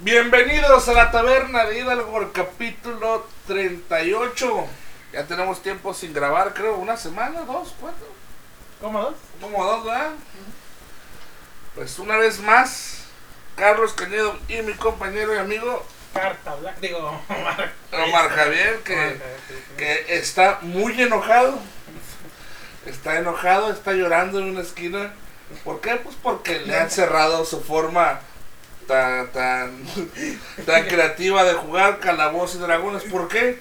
Bienvenidos a la taberna de Hidalgo, capítulo 38. Ya tenemos tiempo sin grabar, creo, una semana, dos, cuatro. ¿Cómo dos? Como dos, ¿verdad? Pues una vez más, Carlos Cañedo y mi compañero y amigo Carta blanca. Digo, Omar. Omar Javier, Omar que, Javier, sí, sí. que está muy enojado. Está enojado, está llorando en una esquina. ¿Por qué? Pues porque le han cerrado su forma tan, tan, tan creativa de jugar calabozos y dragones. ¿Por qué?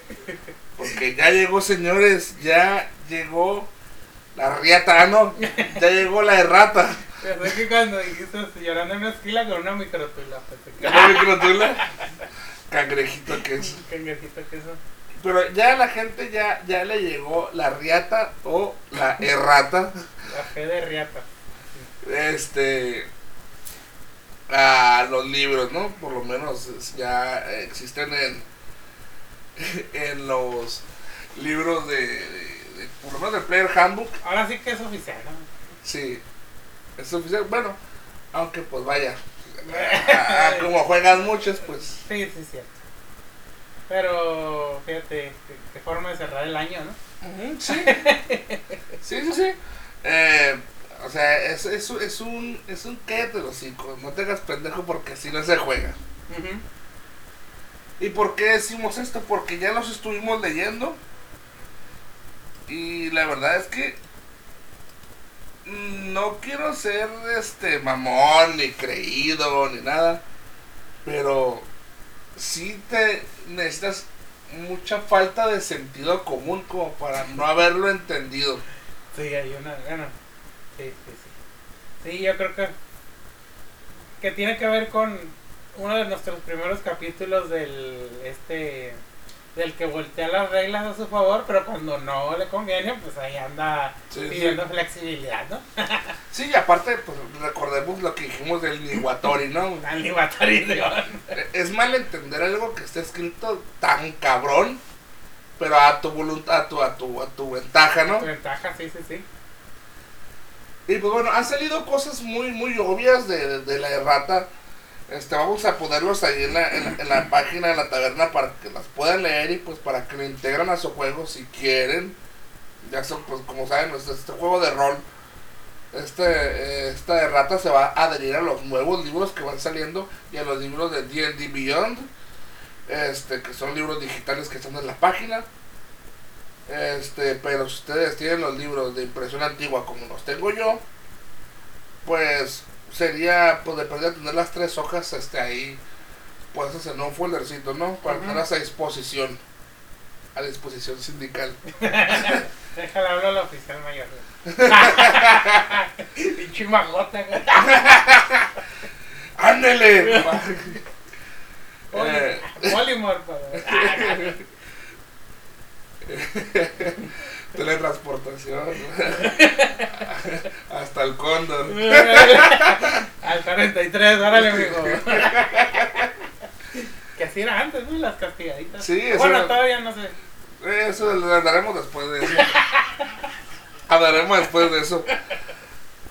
Porque ya llegó, señores, ya llegó la riata, ah, no, ya llegó la errata. Pensé que cuando dijiste llorando en una esquila con una microtula, que ¿La microtula? Cangrejito que es. cangrejito que eso. Pero ya a la gente ya, ya le llegó la riata o la errata. La fe de riata. este a los libros, ¿no? Por lo menos es- ya existen en en los libros de, de- de- por lo menos del Player Handbook, Ahora sí que es oficial, ¿no? sí, es oficial, bueno, aunque pues vaya, a- a- como juegan muchos, pues Sí, sí, cierto. Pero fíjate, qué, forma de cerrar el año, ¿no? Sí, sí, sí. Eh, o sea, es, es, es un es un los hocico, no te hagas pendejo porque así no se juega. ¿Y por qué decimos esto? Porque ya los estuvimos leyendo. Y la verdad es que no quiero ser este mamón ni creído ni nada. Pero sí te necesitas mucha falta de sentido común como para no haberlo entendido. Sí, hay una, bueno, sí, sí, sí. Sí, yo creo que, que tiene que ver con uno de nuestros primeros capítulos del, este, del que voltea las reglas a su favor, pero cuando no le conviene, pues ahí anda Sí, sí. pidiendo flexibilidad, ¿no? Sí, y aparte, pues recordemos lo que dijimos del Niwatori, ¿no? Al Niwatorideon. Es mal entender algo que está escrito tan cabrón, pero a tu voluntad, a tu, a tu, a tu ventaja, ¿no? Tu ventaja, sí, sí, sí. Y pues bueno, han salido cosas muy, muy obvias de, de- de la errata. Este, vamos a ponerlos ahí en la, en, página de la taberna para que las puedan leer y pues para que lo integran a su juego si quieren. Ya son, pues como saben, este, este juego de rol, este, eh, esta errata se va a adherir a los nuevos libros que van saliendo y a los libros de D&D Beyond, este, que son libros digitales que están en la página. Este, pero si ustedes tienen los libros de impresión antigua como los tengo yo, pues sería pues de perder tener las tres hojas este ahí puestas en un foldercito, ¿no? Para tenerlas a disposición. A disposición sindical. Déjale hablar a la oficial mayor. Pinche magota. güey. ¡Ándele! Eh. Teletransportación. Hasta el cóndor. Al 43, órale, amigo. que así era antes, ¿no? Las castigaditas. Sí, eso Bueno, era- todavía no sé. Eso lo hablaremos después de eso. hablaremos después de eso.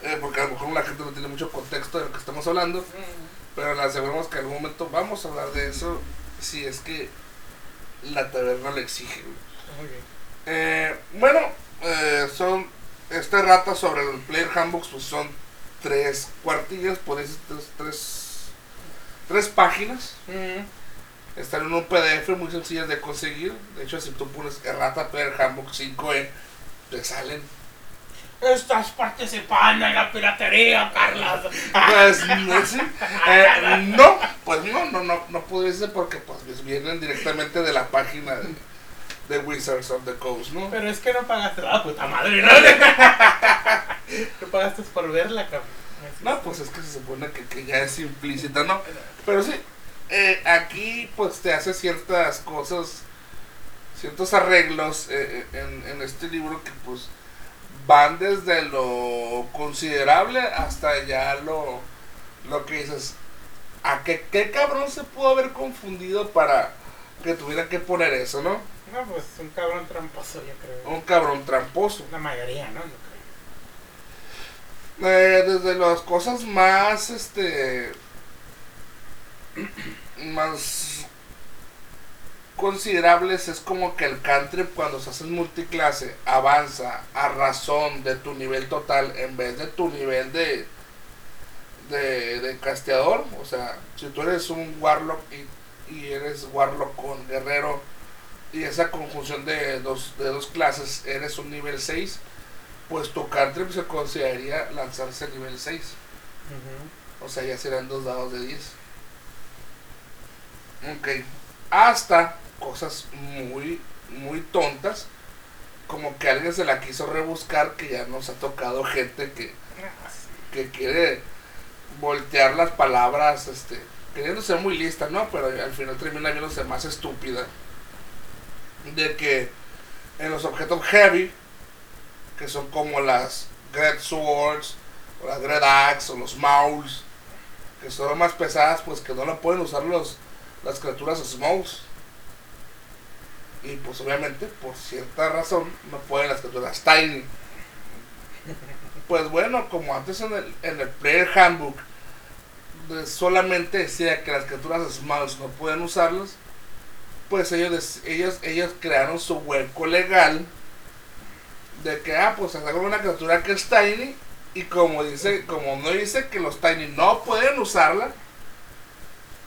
Eh, porque a lo mejor la gente no tiene mucho contexto de lo que estamos hablando. Pero le aseguramos que en algún momento vamos a hablar de eso. Si es que la taberna lo exige. Eh, bueno, eh, son. Esta rata sobre el Player Handbook pues son tres cuartillas, por eso tres, tres, tres páginas. Están en un PDF muy sencillas de conseguir. De hecho, si tú pones Errata Player Handbook 5E, te salen. Estás participando en la piratería, Carlos. Pues no, sí. Eh, no, pues no, no, no, no pudiese porque pues vienen directamente de la página de, de Wizards of the Coast, ¿no? Pero es que no pagaste la puta madre, ¿no? No pagaste por verla, cabrón. No, pues es que se supone que, que ya es implícita, ¿no? Pero sí, eh, aquí pues te hace ciertas cosas, ciertos arreglos eh, eh, en, en este libro que pues van desde lo considerable hasta ya lo, lo que dices, ¿a qué, qué cabrón se pudo haber confundido para que tuviera que poner eso, no? No, pues un cabrón tramposo, yo creo. Un cabrón tramposo. La mayoría, ¿no? Yo creo. Eh, desde las cosas más, este, más considerables es como que el cantrip cuando se hace en multiclase avanza a razón de tu nivel total en vez de tu nivel de de, de casteador. O sea, si tú eres un warlock y, y eres warlock con guerrero y esa conjunción de dos, de dos clases eres un nivel 6, pues tu cantrip se consideraría lanzarse nivel 6. O sea, ya serán dos dados de 10. Ok. Hasta cosas muy, muy tontas. Como que alguien se la quiso rebuscar, que ya nos ha tocado gente que, que quiere voltear las palabras, este, queriendo ser muy lista, ¿no? Pero al final termina viéndose más estúpida. De que en los objetos heavy, que son como las Great Swords, o las Great Axe, o los Mauls, que son más pesadas, pues que no la pueden usar los, las criaturas Smoughs. Y pues obviamente, por cierta razón, no pueden las criaturas Tiny. Pues bueno, como antes en el, en el Player Handbook solamente decía que las criaturas Smalls no pueden usarlos, pues ellos, ellos, ellos crearon su hueco legal de que, ah, pues sacaron una criatura que es Tiny y como dice, como no dice que los Tiny no pueden usarla,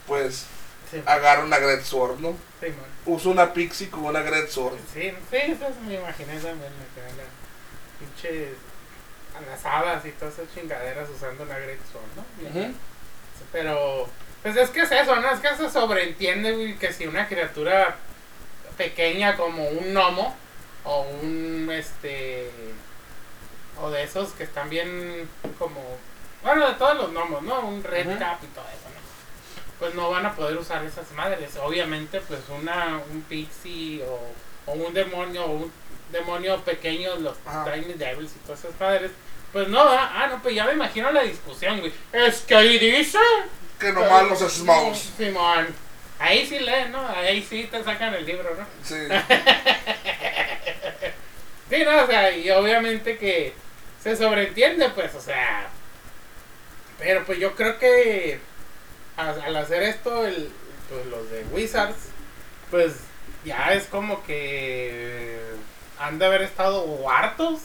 pues Sí, agarra una Great Sword, ¿no? sí. Usa una Pixie con una Great Sword. Sí, sí, eso me imaginé también, acá la pinche alazadas y todas esas chingaderas usando una Great Sword, ¿no? Ujú. Pero, pues es que es eso, ¿no? Es que se sobreentiende, güey, que si una criatura pequeña como un gnomo o un, este, o de esos que están bien como, bueno, de todos los gnomos, ¿no? Un red cap y todo eso, ¿no? Pues no van a poder usar esas madres. Obviamente, pues una, un pixie o, o un demonio, o un demonio pequeño, los. Tiny Devils y todas esas madres. Pues no, ah, ah, no, pues ya me imagino la discusión, güey. Es que ahí dice. Que nomás los Smalls. Simón. Ahí sí leen, ¿no? Ahí sí te sacan el libro, ¿no? Sí. Sí, no, o sea, y obviamente que se sobreentiende, pues, o sea. Pero pues yo creo que a- al hacer esto, el, pues los de Wizards, pues ya es como que han de haber estado hartos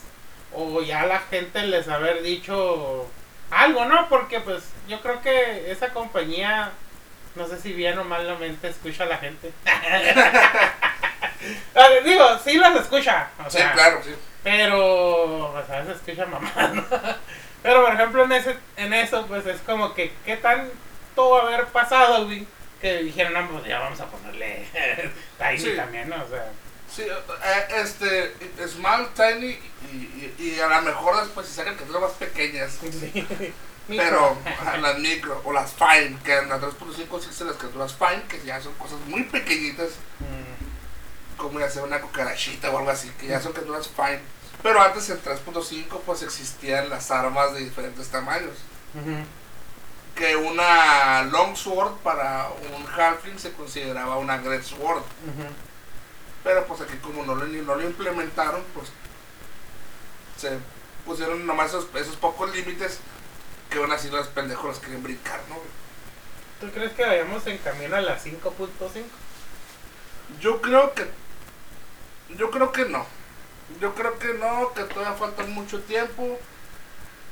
o ya la gente les haber dicho algo, ¿no? Porque pues yo creo que esa compañía, no sé si bien o malamente escucha a la gente. A Digo, sí las escucha, o Sí, sea, claro, sí. pero pues, a veces escucha mamá, ¿no? Pero por ejemplo en ese, en eso, pues es como que qué tanto haber pasado, güey, que dijeron, no, pues ya vamos a ponerle Tiny Sí. también, ¿no? O sea, Sí, eh, este, Small, Tiny y, y, y a lo mejor después se sacan criaturas más pequeñas. sí. Pero las micro o las fine, que en la 3.5 existen las criaturas fine, que ya son cosas muy pequeñitas, Mm, como ya sea una cucarachita o algo así, que ya son criaturas fine. Pero antes en 3.5 pues existían las armas de diferentes tamaños. Que una longsword para un halfling se consideraba una great sword. Pero pues aquí como no lo, no lo implementaron, pues se pusieron nomás esos, esos pocos límites que aún así los pendejos los quieren brincar, ¿no? ¿Tú crees que vayamos en camino a las 5.5? Yo creo que yo creo que no. Yo creo que no, que todavía falta mucho tiempo.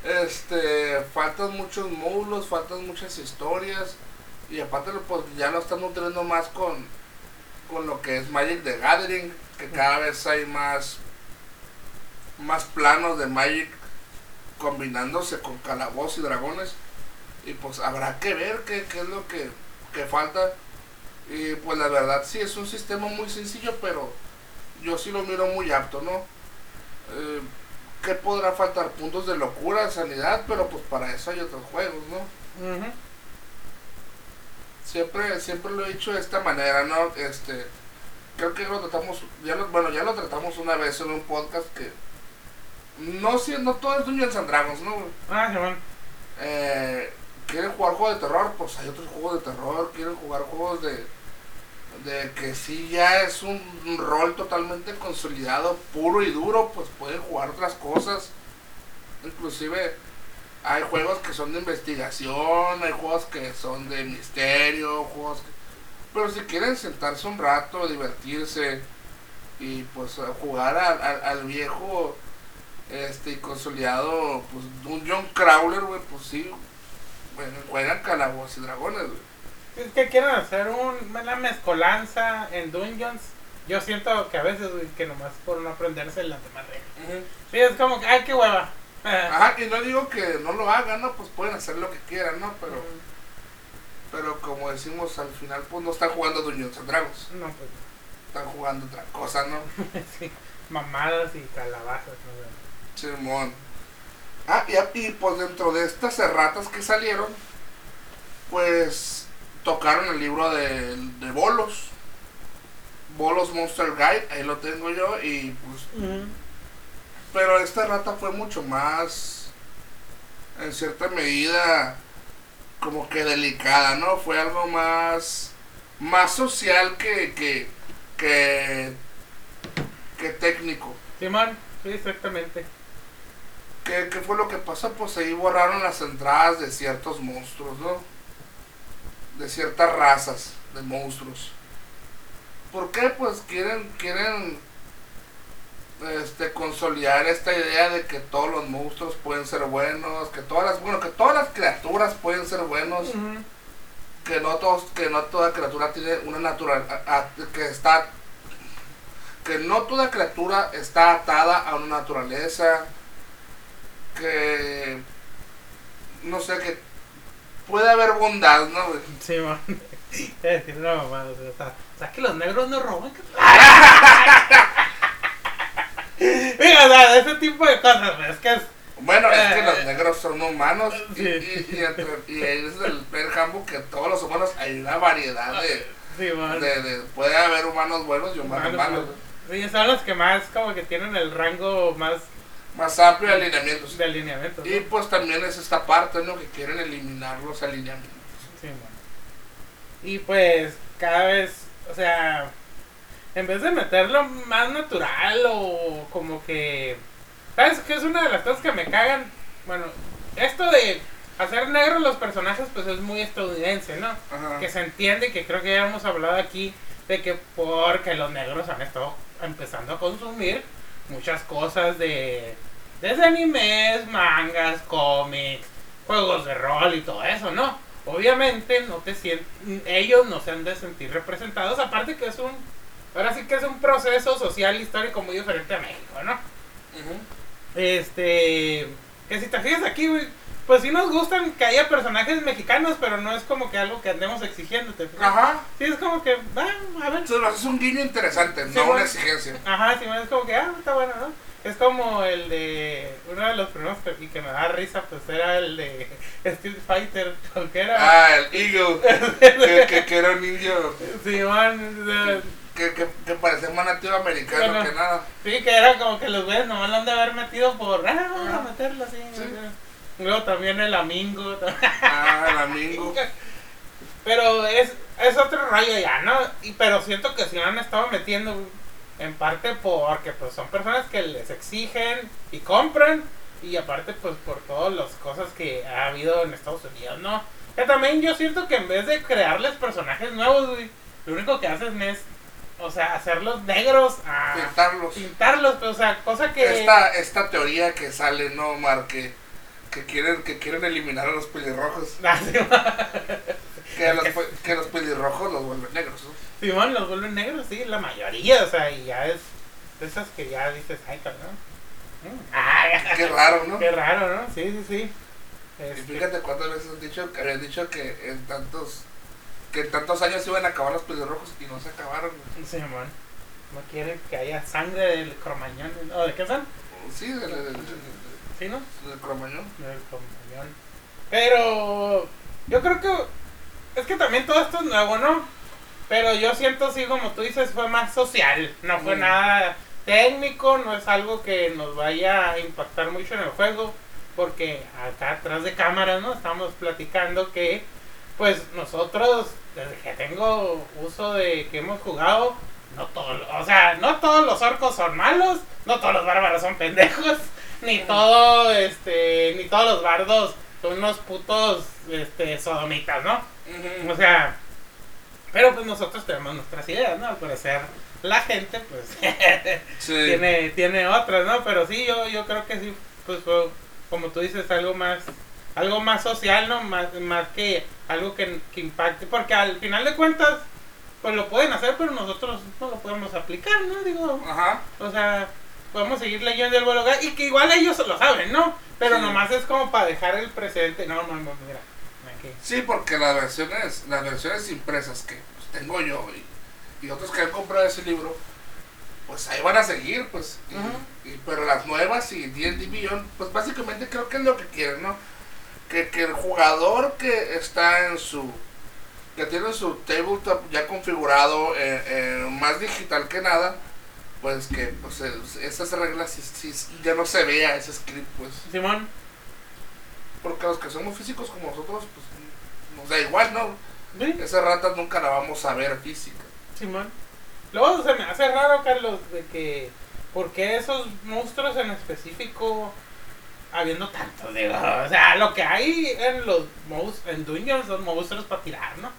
Este, faltan muchos módulos, faltan muchas historias y aparte pues ya lo están nutriendo más con con lo que es Magic the Gathering, que cada vez hay más más planos de Magic combinándose con calabozos y dragones y pues habrá que ver qué, qué es lo que, que falta y pues la verdad sí es un sistema muy sencillo, pero yo sí lo miro muy apto, ¿no? Eh, ¿Qué podrá faltar? Puntos de locura, sanidad, pero pues para eso hay otros juegos, ¿no? Ujú. Siempre, siempre lo he dicho de esta manera, ¿no? Este, creo que lo tratamos, ya lo, bueno, ya lo tratamos una vez en un podcast que no, si- no todo es Dungeons and Dragons, ¿no? Ah, Simón. eh, quieren jugar juegos de terror, pues hay otros juegos de terror, quieren jugar juegos de, de que sí ya es un, un rol totalmente consolidado, puro y duro, pues pueden jugar otras cosas, inclusive Hay juegos que son de investigación, hay juegos que son de misterio, juegos que... Pero si quieren sentarse un rato, divertirse y pues jugar al, al viejo este consolidado pues Dungeon Crawler, güey, pues sí, bueno, juegan calabozos y dragones, güey. Es que quieren hacer un, una mezcolanza en Dungeons. Yo siento que a veces, güey, que nomás por no aprenderse las demás reglas. Sí, es como que, ay, qué hueva. Ajá, y no digo que no lo hagan, ¿no? Pues pueden hacer lo que quieran, ¿no? Pero, pero como decimos al final, pues no están jugando Dungeons and Dragons. No, pues. Están jugando otra cosa, ¿no? sí, mamadas y calabazas, ¿no? Simón. Ah, y, pues dentro de estas erratas que salieron, pues tocaron el libro de, de Bolos. Bolos Monster Guide, ahí lo tengo yo y pues... Pero esta errata fue mucho más, en cierta medida, como que delicada, ¿no? Fue algo más, más social que, que, que, que técnico. Simón, sí, exactamente. ¿Qué, fue lo que pasó? Pues ahí borraron las entradas de ciertos monstruos, ¿no? De ciertas razas de monstruos. ¿Por qué? Pues quieren, quieren este, consolidar esta idea de que todos los monstruos pueden ser buenos, que todas las, bueno, que todas las criaturas pueden ser buenos, que no todos, que no toda criatura tiene una natural, que está, que no toda criatura está atada a una naturaleza, que no sé que puede haber bondad, ¿no? Sí, man. Es decir, no, mamá, o sea, o sea, que los negros no roban. Mira, o sea, ese tipo de cosas, es que es. Bueno, es que eh, los negros son humanos y, y, y, entre, y es el ver que todos los humanos hay una variedad de, sí, de, de, puede haber humanos buenos y humanos malos. Sí, son los que más como que tienen el rango más más amplio de alineamientos. De alineamientos. Y pues también es esta parte, ¿no? Que quieren eliminar los alineamientos. Sí, Y pues cada vez, o sea, en vez de meterlo más natural o como que... ¿Sabes qué es una de las cosas que me cagan? Bueno, esto de hacer negros los personajes pues es muy estadounidense, ¿no? Que se entiende, que creo que ya hemos hablado aquí, de que porque los negros han estado empezando a consumir muchas cosas de desde animes, mangas, cómics, juegos de rol y todo eso, ¿no? Obviamente no te ellos no se han de sentir representados, aparte que es un ahora sí que es un proceso social histórico muy diferente a México, ¿no? Este, que si te fijas aquí, pues sí nos gustan que haya personajes mexicanos, pero no es como que algo que andemos exigiéndote. Ajá. Sí, es como que, va, a ver. Es un guiño interesante, no una exigencia. Ajá, sí, es como que, ah, está bueno, ¿no? Es como el de. Uno de los primeros que, y que me da risa, pues era el de Street Fighter. Que era. Ah, el Eagle. que, que, era un niño. Sí, man. Que, que, que parecía más nativo americano que nada. Sí, que era como que los güeyes nomás lo han de haber metido por. Ah, vamos a meterlo así. Sí. Luego también el Amingo. Ah, el Amingo. Pero es, es otro rayo ya, ¿no? Y, pero siento que si lo han estado metiendo en parte porque pues son personas que les exigen y compran. Y aparte pues por todas las cosas que ha habido en Estados Unidos, ¿no? Que también yo siento que en vez de crearles personajes nuevos, lo único que hacen es o sea, hacerlos negros a pintarlos. Pintarlos, pero, o sea, cosa que esta esta teoría que sale, no, Mar, que que quieren, que quieren eliminar a los pelirrojos. Ah, que, los, que los pelirrojos los vuelven negros, ¿no? Simón, los vuelven negros, sí, la mayoría, o sea, y ya es de esas que ya dices, ay, cabrón. Mm. Qué raro, ¿no? Qué raro, ¿no? Sí, sí, sí. Y este fíjate cuántas veces han dicho, habían dicho que en tantos que tantos años iban a acabar los pelirrojos y no se acabaron. Sí, man. No quieren que haya sangre del cromañón. ¿O de qué son? Sí, del, ¿Sí, no? Del cromañón. Del cromañón. Pero yo creo que es que también todo esto es nuevo, ¿no? Pero yo siento, así como tú dices, fue más social. No fue mm. nada técnico, no es algo que nos vaya a impactar mucho en el juego. Porque acá atrás de cámaras, ¿no? Estamos platicando que, pues nosotros, desde que tengo uso de que hemos jugado, no todos, o sea, no todos los orcos son malos, no todos los bárbaros son pendejos. ni todo, este, ni todos los bardos son unos putos, este, sodomitas, ¿no? O sea, pero pues nosotros tenemos nuestras ideas, ¿no? Al parecer la gente, pues, Sí. tiene, tiene otras, ¿no? Pero sí, yo, yo creo que sí, pues, fue, como tú dices, algo más, algo más social, ¿no? Más, más que algo que, que impacte, porque al final de cuentas, pues lo pueden hacer, pero nosotros no lo podemos aplicar, ¿no? Digo, Ajá. o sea, podemos seguir leyendo el blog y que igual ellos lo saben, ¿no? Pero Sí. nomás es como para dejar el presente. No, no, no, mira. Aquí. Sí, porque las versiones, las versiones impresas que pues, tengo yo y, y otros que han comprado ese libro, pues ahí van a seguir, pues. y- pero las nuevas y D&D Beyond, pues básicamente creo que es lo que quieren, ¿no? Que, que el jugador que está en su... que tiene su tabletop ya configurado, eh, eh, más digital que nada, pues que pues, es- esas reglas sí- sí- ya no se vea ese script, pues. Simón, Porque los que somos físicos como nosotros, pues nos da igual, ¿no? sí, Esas ratas nunca la vamos a ver física. Simón. Luego se me hace raro, Carlos, de que. ¿Por qué esos monstruos en específico habiendo tantos? Digo, o sea, lo que hay en los monstruos, en Dungeons son monstruos para tirar, ¿no?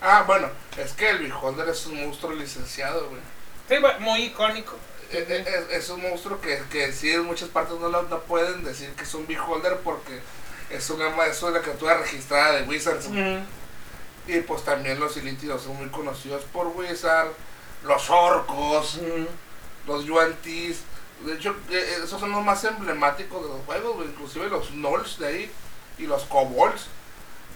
Ah, bueno, es que el Beholder es un monstruo licenciado, güey. Sí, muy icónico. Es, es- es un monstruo que, que sí en muchas partes no, lo- no pueden decir que es un Beholder porque es una, es una criatura registrada de Wizards. Y pues también los ilítidos son muy conocidos por Wizard, los orcos, los yuantis. De hecho, eh, esos son los más emblemáticos de los juegos, güey, inclusive los gnolls de ahí y los kobolds.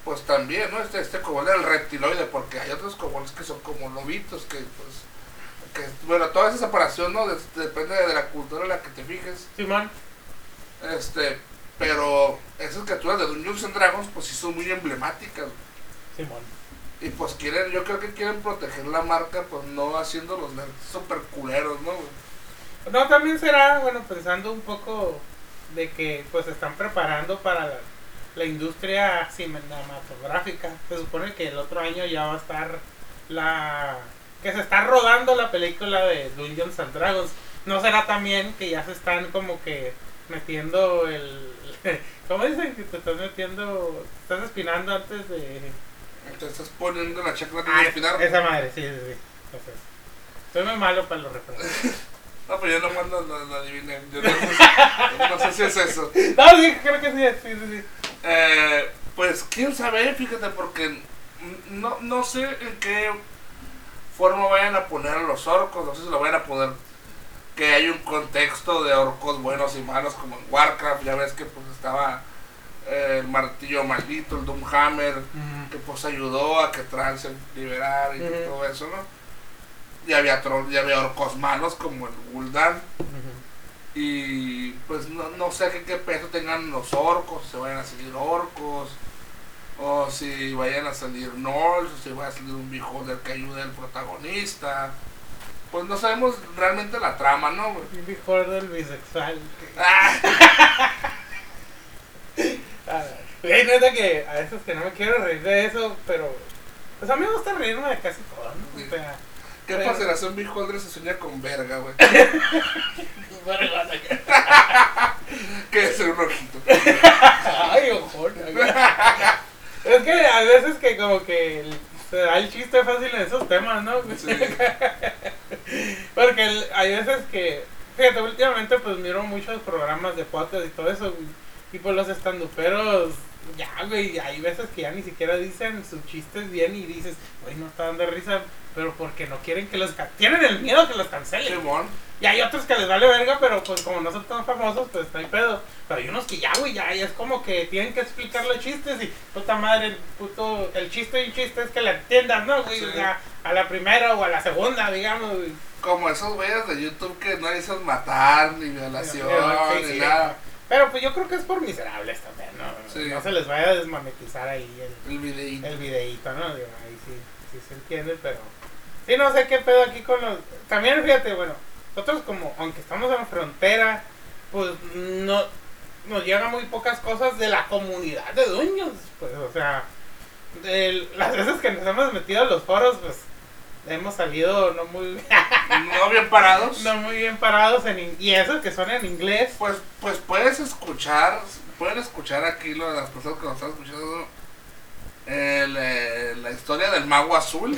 Pues también, ¿no? Este, este kobold era el reptiloide, porque hay otros kobolds que son como lobitos, que pues. Que, bueno, toda esa separación, ¿no? Depende de la cultura en la que te fijes. Simón. Este. Pero esas criaturas de Dungeons and Dragons, pues sí son muy emblemáticas. güey. Simón. Y pues quieren, yo creo que quieren proteger la marca, pues no haciendo los nerds super culeros, ¿no? güey? No, también será, bueno, pensando un poco de que pues se están preparando para la, la industria cinematográfica. Se supone que el otro año ya va a estar la... que se está rodando la película de Dungeons and Dragons. ¿No será también que ya se están como que metiendo el... ¿Cómo dicen? Que te estás metiendo... te estás espinando antes de... Te estás poniendo la chacra de Ah, espinar. esa madre, sí, sí, sí. Entonces, soy muy malo para los referentes. No, pero yo nomás lo, lo, lo adiviné. Yo no, no sé si es eso. No, sí, creo que sí, sí, sí. sí. Eh, pues quién sabe, fíjate, porque no, no sé en qué forma vayan a poner a los orcos. No sé si lo vayan a poner que hay un contexto de orcos buenos y malos como en Warcraft. Ya ves que pues estaba eh, el martillo maldito, el Doomhammer, que pues ayudó a que Tran se liberara y Ujú. todo eso, ¿no? Y había, tro- y había orcos malos como el Gul'dan. Y pues no, no sé qué, qué peso tengan los orcos, si vayan a salir orcos, o si vayan a salir gnolls, o si vaya a salir un beholder que ayude al protagonista. Pues no sabemos realmente la trama, ¿no? Un del bisexual. Ah, güey, neta que a veces que no me quiero reír de eso, pero. Pues a mí me gusta reírme de casi todo, ¿no? Sí. O sea. ¿Qué pasará si un beholder se sueña con verga, güey? Que es ser un ojito. Ay, ojón. Es que a veces que como que se da el chiste fácil en esos temas, ¿no? Sí. Porque el- hay veces que, fíjate, últimamente pues miro muchos programas de podcast y todo eso, güey, y pues los estanduperos, ya, güey, hay veces que ya ni siquiera dicen sus chistes bien y dices, güey, no está dando risa, pero porque no quieren que los, tienen el miedo que los cancelen. Y hay otros que les vale verga, pero pues como no son tan famosos, pues no hay pedo. Pero hay unos que ya, güey, ya, ya es como que tienen que explicar los chistes y puta madre, el puto, el chiste y un chiste es que la entiendas, ¿no, güey? Sí. A la primera o a la segunda, digamos, güey. Como esos güeyes de YouTube que no dicen matar, ni violación, Sí, ni nada. Pero pues yo creo que es por miserables también, ¿no? No se les vaya a desmonetizar ahí el, El videíto. el videíto, ¿no? Digo, ahí sí, sí se entiende, pero... Sí, no sé qué pedo aquí con los... También, fíjate, bueno, nosotros como, aunque estamos en frontera, pues no... Nos llegan muy pocas cosas de la comunidad de dueños, pues, o sea... el- las veces que nos hemos metido a los foros, pues... hemos salido no muy no bien parados. no muy bien parados en in- y eso que son en inglés. Pues, pues puedes escuchar, pueden escuchar aquí lo de las personas que nos están escuchando el, eh, la historia del mago azul.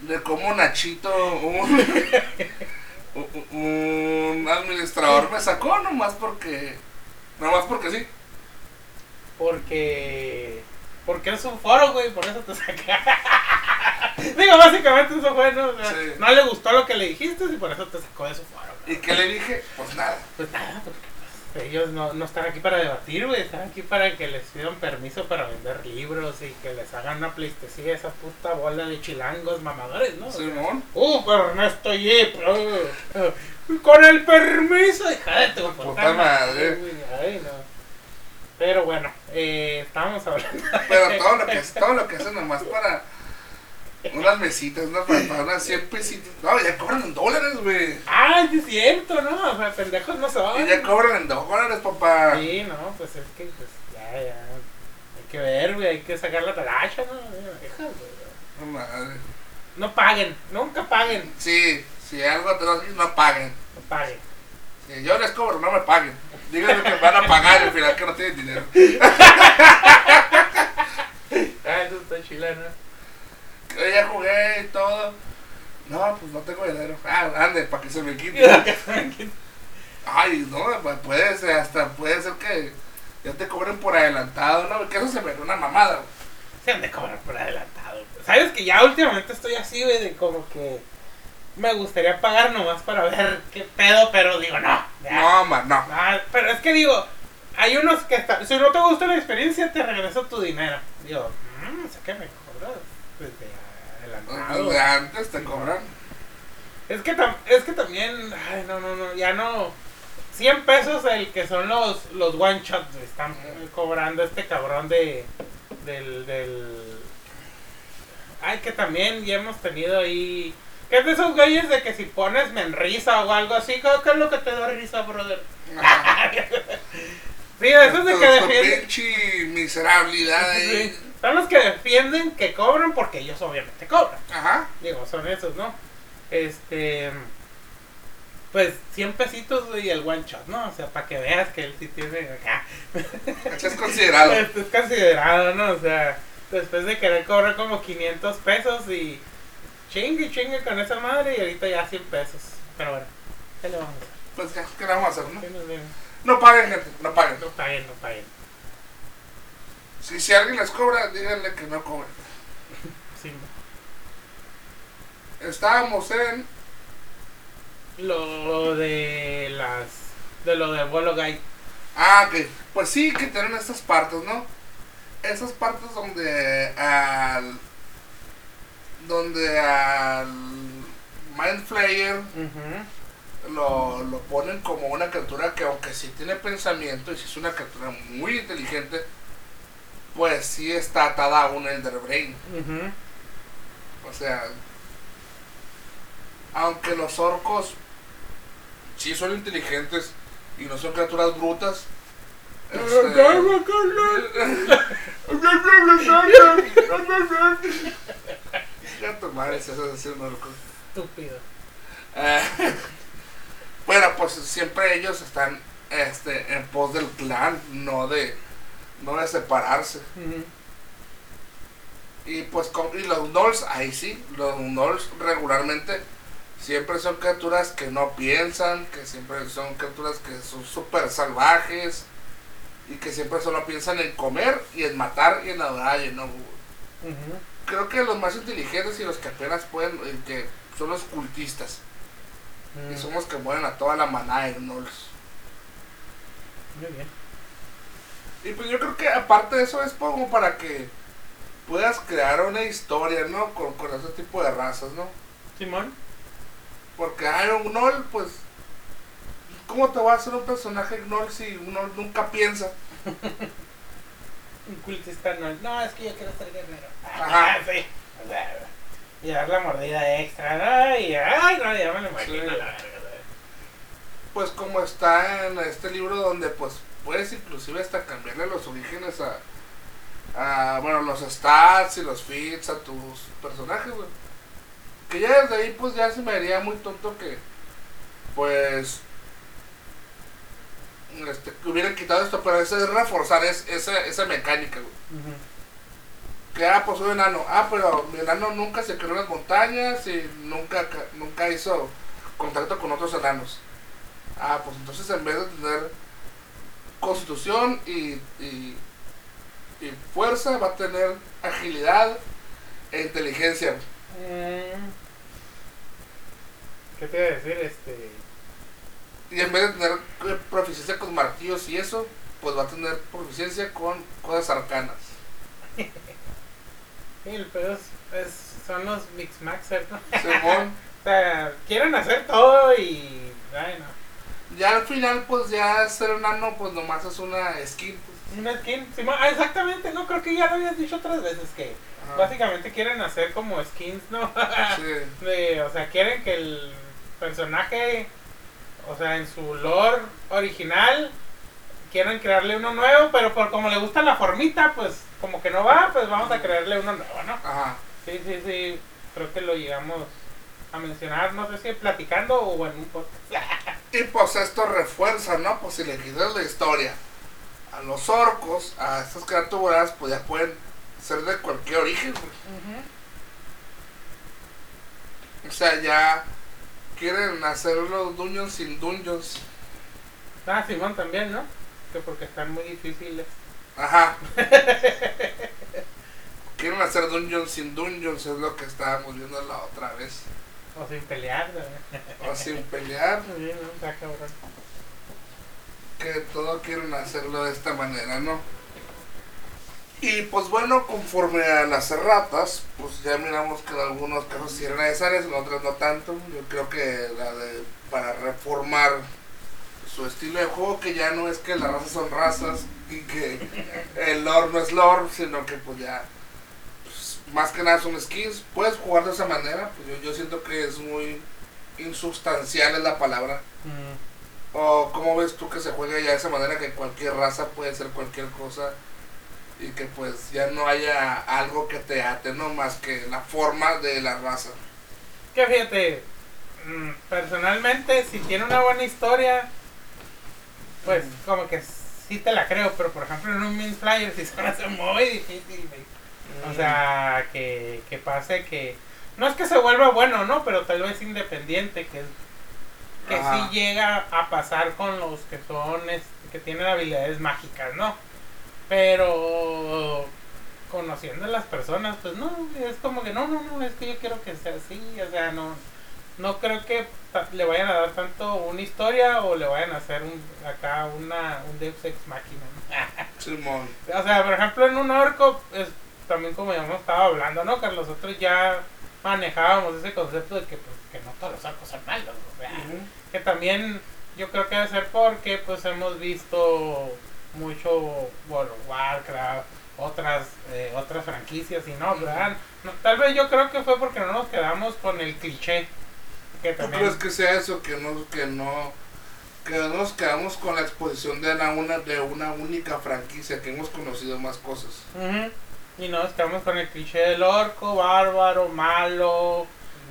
De cómo Nachito, un, un- un administrador me sacó nomás porque, nomás porque sí. Porque. Porque es un foro, güey, por eso te saca. Digo, básicamente eso fue, ¿no? O sea, Sí. No le gustó lo que le dijiste y por eso te sacó de su foro. ¿Y qué le dije? Pues nada. Pues nada, porque ellos no, no están aquí para debatir, güey. Están aquí para que les pidan permiso para vender libros y que les hagan una pleistesía a esa puta bola de chilangos mamadores, ¿no? O sea, Simón. Uh, pero Ernesto Jeep. uh, uh, con el permiso, hija de tu Puta madre. Ay, no. Pero bueno, eh, estábamos hablando. Pero todo lo que todo lo que hacen nomás para unas mesitas, unas 100 pesitos. No, ya cobran en dólares, güey. Ah, sí es cierto, ¿no? O sea, pendejos no son. Y ya cobran en dólares, papá. Sí, no, pues es que, pues, ya, ya. Hay que ver, güey, hay que sacar la talacha, ¿no? No, madre. No paguen, nunca paguen. Sí, si algo te lo no paguen. No paguen. Si yo les cobro, no me paguen. Díganme que me van a pagar y al final que no tienen dinero. Ah, eso está chileno. Yo ya jugué y todo. No, pues no tengo dinero. Ah, ande, para que se me quite. Ay, no, pues puede ser, hasta puede ser que ya te cobren por adelantado, ¿no? Que eso se me una mamada, güey. Se han de cobrar por adelantado. güey. Sabes que ya últimamente estoy así, güey, de como que me gustaría pagar nomás para ver qué pedo, pero digo, no. ya. No, man, no. Ah, pero es que digo, hay unos que está- si no te gusta la experiencia, te regreso tu dinero. Digo, mmm, que me antes te cobran. Es que, tam- es que también, ay, no, no, no, ya no. 100 pesos el que son los, los one shots, están cobrando este cabrón de, del, del... Ay, que también ya hemos tenido ahí... Que es de esos güeyes de que si pones menrisa o algo así, ¿qué qué es lo que te da risa, brother? Sí, esos de que defienden... pinche miserabilidad ahí. Son los que defienden que cobran porque ellos obviamente cobran. Ajá. Digo, son esos, ¿no? Este. Pues 100 pesitos y el one shot, ¿no? O sea, para que veas que él sí tiene acá. Es considerado. Esto es considerado, ¿no? O sea, después de querer cobrar como 500 pesos y chingue y chingue con esa madre y ahorita ya 100 pesos. Pero bueno, ¿qué le vamos a hacer? Pues ¿qué le vamos a hacer, no? No paguen, gente, no paguen. No paguen, no paguen. Si, si alguien les cobra, díganle que no cobren. Sí, Estábamos en. lo de las. De lo de Bolo Guy. Ah, ok. Pues sí, que tienen estas partes, ¿no? Esas partes donde al. Donde al. Mind Flayer lo, lo ponen como una criatura que, aunque sí tiene pensamiento y sí es una criatura muy inteligente, pues sí está atada a un Elder Brain. Ujú. O sea, aunque los orcos sí son inteligentes y no son criaturas brutas, este, Ya tu madre se hace un orco. Estúpido. Eh, bueno, pues siempre ellos están este, en pos del clan, no de, no de separarse. Y pues con, y los Gnolls, ahí sí, los Gnolls regularmente siempre son criaturas que no piensan, que siempre son criaturas que son súper salvajes y que siempre solo piensan en comer y en matar y en adorar y no. Creo que los más inteligentes y los que apenas pueden, que son los cultistas. Y Mm, son los que mueven a toda la manada de Gnolls. Muy bien. Y pues yo creo que aparte de eso es como para que puedas crear una historia, ¿no? Con, con ese tipo de razas, ¿no? Simón. Porque hay un Gnoll, pues... ¿Cómo te va a hacer un personaje Gnoll si uno nunca piensa? Un cultista no. No, es que yo quiero ser guerrero. Ajá. sí. O sea, Y dar la mordida extra, ¿no? Y ay, no, ya me lo imagino Sí. la verga. Pues como está en este libro donde pues puedes inclusive hasta cambiarle los orígenes a, ah, bueno, los stats y los feeds a tus personajes, güey. Que ya desde ahí, pues ya se me haría muy tonto que, pues, este, que hubieran quitado esto, pero eso es reforzar es, esa, esa mecánica, güey. Que, ah, pues soy enano. Ah, pero mi enano nunca se creó en las montañas y nunca, ca- nunca hizo contacto con otros enanos. Ah, pues entonces en vez de tener constitución y, y, y fuerza, va a tener agilidad e inteligencia. Mm. ¿Qué te iba a decir? Este. Y en vez de tener eh, proficiencia con martillos y eso, pues va a tener proficiencia con cosas arcanas. Sí, el pedo es, es- son los Mix Maxers, ¿no? Simón, O sea, quieren hacer todo y. Ay, no. Ya al final, pues ya ser enano, pues nomás es una skin. Pues. Una skin. Simón, ah, exactamente, no creo que ya lo habías dicho otras veces que Ajá. básicamente quieren hacer como skins, ¿no? Sí. De, o sea, quieren que el personaje, o sea, en su lore original, quieran crearle uno nuevo, pero por como le gusta la formita, pues como que no va, pues vamos a crearle uno nuevo, ¿no? Ajá. Sí, sí, sí, creo que lo llegamos a mencionar, no sé si platicando o en un podcast. Y pues esto refuerza, ¿no? Pues si le quitas la historia a los orcos, a estas criaturas, pues ya pueden ser de cualquier origen. güey. O sea, ya quieren hacer los dungeons sin dungeons. Ah, Simón también, ¿no? Que porque están muy difíciles. Ajá. quieren hacer dungeons sin dungeons, es lo que estábamos viendo la otra vez. O sin pelear, ¿no? O sin pelear, Sí, no, está cabrón. que todo quieren hacerlo de esta manera, ¿no? Y pues bueno, conforme a las erratas, pues ya miramos que en algunos casos sí eran necesarias, en otros no tanto. Yo creo que la de para reformar su estilo de juego, que ya no es que las razas son razas y que el lore no es lore, sino que pues ya más que nada son skins. Puedes jugar de esa manera, pues yo, yo siento que es muy insubstancial es la palabra. Mm. ¿O cómo ves tú que se juega ya de esa manera que cualquier raza puede ser cualquier cosa y que pues ya no haya algo que te ate, no más que la forma de la raza? Que fíjate, mm, personalmente, si tiene una buena historia, pues como que sí te la creo, pero por ejemplo en un Min Flyer sí se me hace muy difícil, O sea, que, que pase que... No es que se vuelva bueno, ¿no? Pero tal vez independiente, que, que Ajá. sí llega a pasar con los que son, este, que tienen habilidades mágicas, ¿no? Pero conociendo a las personas, pues no, es como que no, no, no, es que yo quiero que sea así, o sea, no, no creo que le vayan a dar tanto una historia o le vayan a hacer un, acá una, un Deus Ex Máquina. O sea, por ejemplo, en un orco, es también como ya hemos estado hablando, ¿no? Que nosotros ya manejábamos ese concepto de que, pues, que no todos los orcos son malos, o sea, que también yo creo que debe ser porque, pues, hemos visto mucho World of Warcraft, otras, eh, otras franquicias y no, Ujú. ¿verdad? No, tal vez yo creo que fue porque no nos quedamos con el cliché. Que ¿Tú también, crees que sea eso, que no, que no, que no nos quedamos con la exposición de una, de una única franquicia, que hemos conocido más cosas? Ujú. Y no, estamos con el cliché del orco, bárbaro, malo,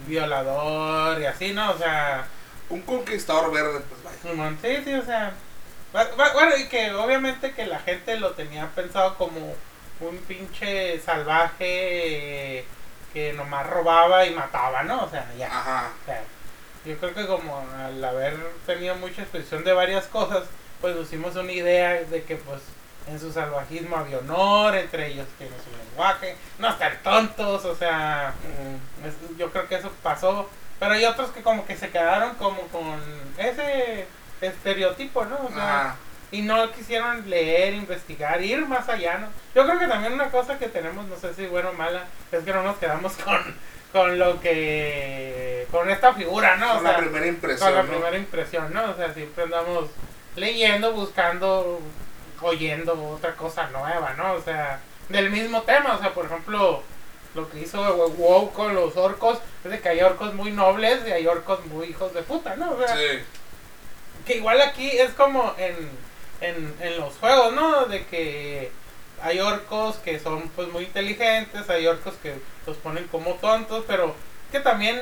violador y así, ¿no? O sea, Un conquistador verde, pues vaya. Sí, sí, o sea. bu- bu- Bueno, y que obviamente que la gente lo tenía pensado como un pinche salvaje que nomás robaba y mataba, ¿no? O sea, ya. Ajá. O sea, yo creo que como al haber tenido mucha exposición de varias cosas, pues nos hicimos una idea de que pues en su salvajismo había honor, entre ellos tienen su lenguaje, no estar tontos, o sea, Mm, yo creo que eso pasó, pero hay otros que como que se quedaron como con ese estereotipo, ¿no? O sea, y no quisieron leer, investigar, ir más allá, ¿no? Yo creo que también una cosa que tenemos, no sé si buena o mala, es que no nos quedamos con, con lo que, con esta figura, ¿no? O Con la primera impresión, con la ¿no? primera impresión, ¿no? O sea, siempre andamos leyendo, buscando, oyendo otra cosa nueva, ¿no? O sea, del mismo tema, o sea, por ejemplo, lo que hizo WoW con los orcos, es de que hay orcos muy nobles y hay orcos muy hijos de puta, ¿no? O sea, Sí. que igual aquí es como en, en, en los juegos, ¿no? De que hay orcos que son pues muy inteligentes, hay orcos que los ponen como tontos, pero que también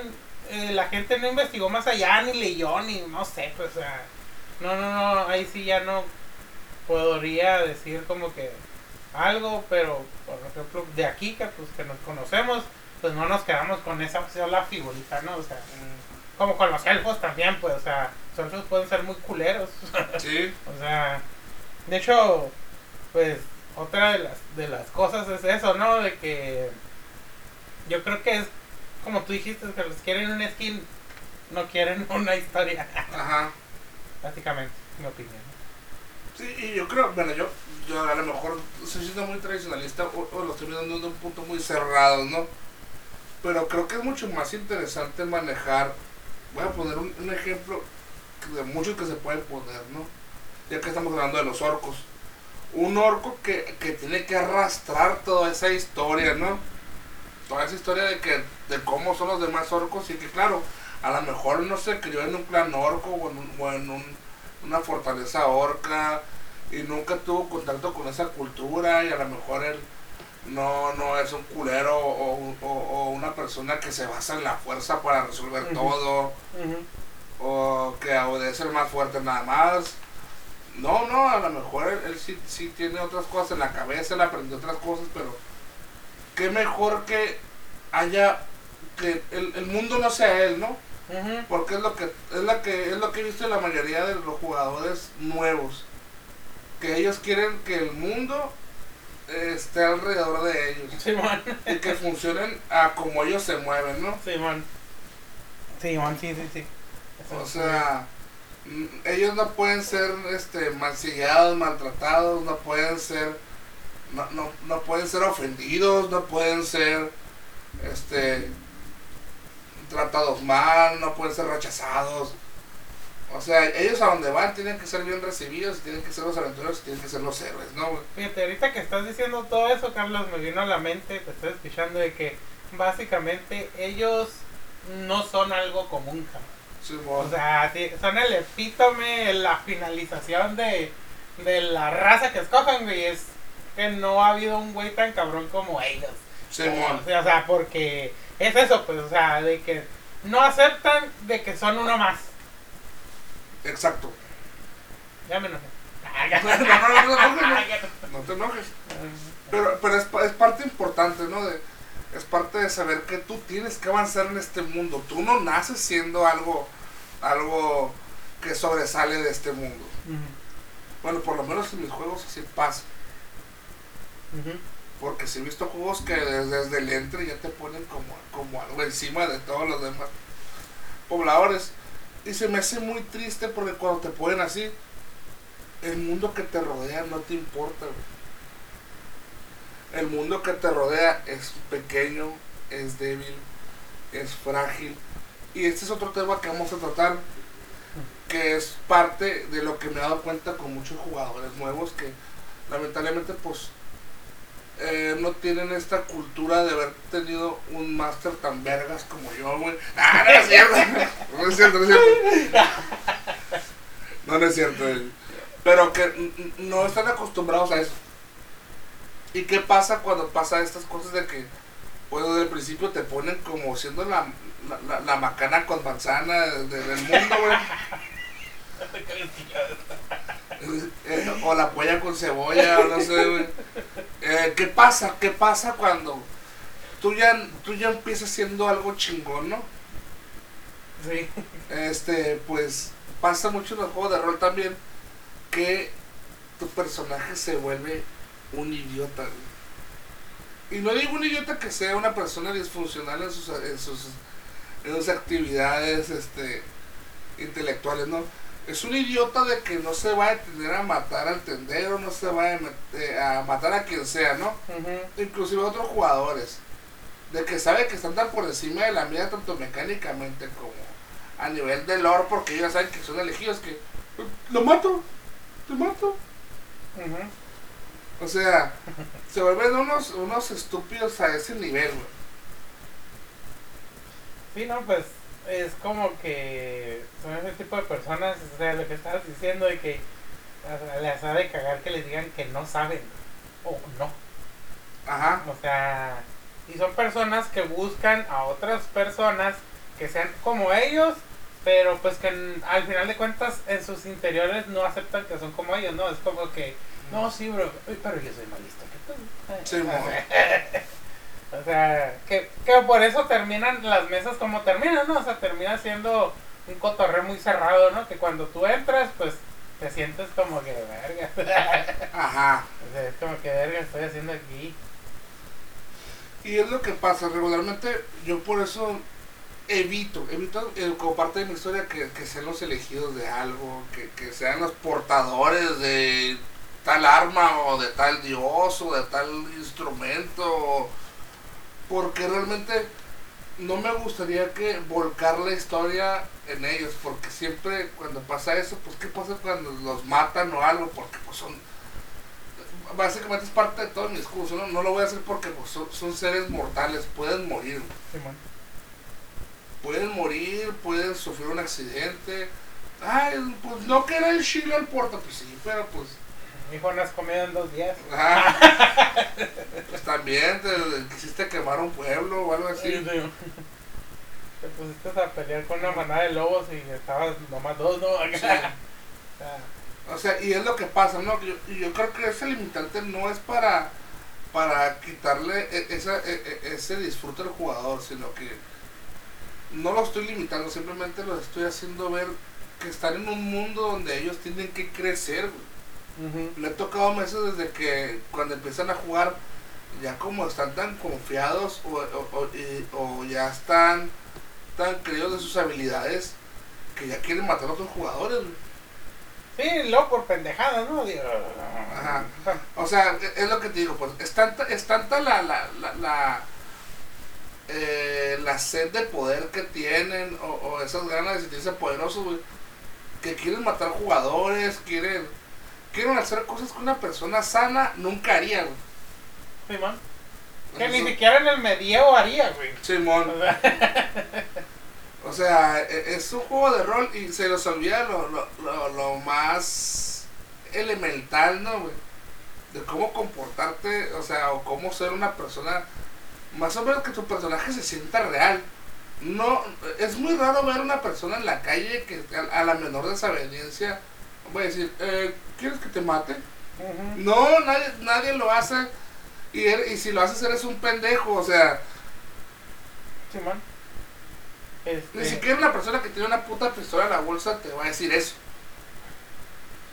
eh, la gente no investigó más allá, ni leyó, ni no sé, pues, o sea, no, no, no, ahí sí ya no podría decir como que algo, pero por ejemplo, de aquí que pues que nos conocemos, pues no nos quedamos con esa sola figurita, ¿no? O sea, como con los elfos también, pues, o sea, los elfos pueden ser muy culeros. Sí. o sea, de hecho, pues, otra de las, de las cosas es eso, ¿no? De que yo creo que es, como tú dijiste, que los quieren un skin, no quieren una historia. Ajá. Básicamente, mi opinión. Sí, y yo creo, bueno, yo, yo a lo mejor estoy siendo muy tradicionalista o, lo estoy viendo de un punto muy cerrado, ¿no? Pero creo que es mucho más interesante manejar, voy a poner un, un ejemplo de muchos que se pueden poner, ¿no? Ya que estamos hablando de los orcos. Un orco que, que tiene que arrastrar toda esa historia, ¿no? Toda esa historia de que de cómo son los demás orcos y que claro, a lo mejor no se crió en un clan orco o en un- una fortaleza orca y nunca tuvo contacto con esa cultura y a lo mejor él no, no es un culero o, o- o una persona que se basa en la fuerza para resolver todo o que obedece el más fuerte nada más. No, no, a lo mejor él, él sí, sí tiene otras cosas en la cabeza, él aprendió otras cosas, pero qué mejor que haya, que el, el mundo no sea él, ¿no? Porque es lo que es la que es lo que he visto en la mayoría de los jugadores nuevos. Que ellos quieren que el mundo eh, esté alrededor de ellos Simón. y que funcionen a como ellos se mueven, ¿no? Simón. Simón, sí, sí, sí. Eso O sea, mm, ellos no pueden ser este mancillados, maltratados, no pueden ser no, no, no pueden ser ofendidos, no pueden ser este tratados mal, no pueden ser rechazados. O sea, ellos a donde van tienen que ser bien recibidos, tienen que ser los aventureros, tienen que ser los héroes, ¿no? Fíjate, ahorita que estás diciendo todo eso, Carlos, me vino a la mente, te estoy escuchando, de que básicamente ellos no son algo común, cabrón. Simón. O sea, sí, son el epítome, la finalización de, de la raza que escojan, güey. Es que no ha habido un güey tan cabrón como ellos. Simón. O sea, o sea, porque es eso, pues, o sea, de que no aceptan de que son uno más. Exacto. Ya me enojé. No, te enojes. Pero, pero es, es parte importante, ¿no? De, es parte de saber que tú tienes que avanzar en este mundo. Tú no naces siendo algo, algo que sobresale de este mundo. Bueno, por lo menos en mis juegos así pasa. Porque si he visto juegos que desde, el entre ya te ponen como, como algo encima de todos los demás pobladores. Y se me hace muy triste porque cuando te ponen así, el mundo que te rodea no te importa. El mundo que te rodea es pequeño, es débil, es frágil. Y este es otro tema que vamos a tratar, que es parte de lo que me he dado cuenta con muchos jugadores nuevos que lamentablemente pues eh, no tienen esta cultura de haber tenido un máster tan vergas como yo, güey. Ah, no es cierto. No es cierto, no es cierto. No, no es cierto. güey. Pero que no están acostumbrados a eso. ¿Y qué pasa cuando pasa estas cosas de que, pues desde el principio te ponen como siendo la, la, la- la macana con manzana de- de- del mundo, güey? Eh, o la polla con cebolla, no sé, güey. Eh, ¿Qué pasa? ¿Qué pasa cuando tú ya, tú ya empiezas siendo algo chingón, no? Sí. Este, pues pasa mucho en los juegos de rol también que tu personaje se vuelve un idiota. güey. Y no digo un idiota que sea una persona disfuncional en sus, en sus, en sus actividades este, intelectuales, ¿no? Es un idiota de que no se va a detener a matar al tendero, no se va a, met- a matar a quien sea, ¿no? Ujú. inclusive a otros jugadores, de que sabe que están tan por encima de la media tanto mecánicamente como a nivel de lore, porque ellos saben que son elegidos, que "Pues, lo mato, te mato. O sea, se vuelven unos, unos estúpidos a ese nivel, güey. Sí, no, pues es como que son ese tipo de personas, o sea, lo que estabas diciendo de que les ha de cagar que les digan que no saben. o no. Ajá. O sea, y son personas que buscan a otras personas que sean como ellos, pero pues que en- al final de cuentas en sus interiores no aceptan que son como ellos, ¿no? Es como que, no, sí, bro, pero yo soy más listo que tú. Sí. o sea, que, que por eso terminan las mesas como terminan, ¿no? O sea, termina siendo un cotorreo muy cerrado, ¿no? Que cuando tú entras, pues te sientes como que, verga. Ajá. o sea, es como que, verga, estoy haciendo aquí. Y es lo que pasa, regularmente yo por eso evito, evito eh, como parte de mi historia que, que sean los elegidos de algo, que, que sean los portadores de tal arma o de tal dios o de tal instrumento, porque realmente no me gustaría que volcar la historia en ellos, porque siempre cuando pasa eso, pues qué pasa cuando los matan o algo, porque pues son básicamente es parte de todo mi discurso, no, no lo voy a hacer porque pues, son, son seres mortales, pueden morir, Simón. pueden morir, pueden sufrir un accidente. Ay, pues no que era el chile al puerto, pues sí, pero pues, Hijo, no has comido en dos días. ajá. pues también te, quisiste quemar un pueblo o algo así. Sí, sí. Te pusiste a pelear con una manada de lobos y estabas nomás dos, ¿no? Sí. O sea, y es lo que pasa, ¿no? Yo, y yo creo que ese limitante no es para, para quitarle e- esa, e- e- ese disfrute al jugador, sino que no lo estoy limitando, simplemente lo estoy haciendo ver que están en un mundo donde ellos tienen que crecer. güey. Le he tocado meses desde que cuando empiezan a jugar, ya como están tan confiados o, o- o- y- o ya están tan creídos de sus habilidades que ya quieren matar a otros jugadores. Sí, luego por pendejadas, ¿no? Digo, Ajá. O sea, e- es lo que te digo, pues es tanta, es tanta la, la, la, la, eh, la sed de poder que tienen o, o esas ganas de sentirse poderosos, güey, que quieren matar jugadores, quieren, quieren hacer cosas que una persona sana nunca haría, güey. Simón. Que Eso- ni siquiera en el medievo haría, güey. Simón. O sea, O sea, e- es un juego de rol y se los olvida lo, lo, lo, lo más elemental, ¿no, güey? De cómo comportarte, o sea, o cómo ser una persona, más o menos que tu personaje se sienta real. No, es muy raro ver una persona en la calle que a, a la menor desaveniencia voy a decir, eh, ¿quieres que te mate? No, nadie, nadie lo hace. Y, er- y si lo haces eres un pendejo, o sea. Este, Ni siquiera una persona que tiene una puta pistola en la bolsa te va a decir eso.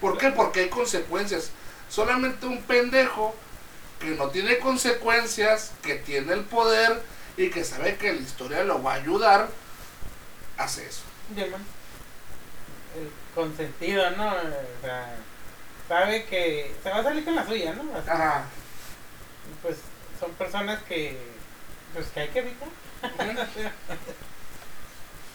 ¿Por qué? Porque hay consecuencias. Solamente un pendejo que no tiene consecuencias, que tiene el poder y que sabe que la historia lo va a ayudar, hace eso. Simón. El consentido, ¿no? O sea, sabe que se va a salir con la suya, ¿no? Así, Ajá. Pues son personas que, pues que hay que evitar.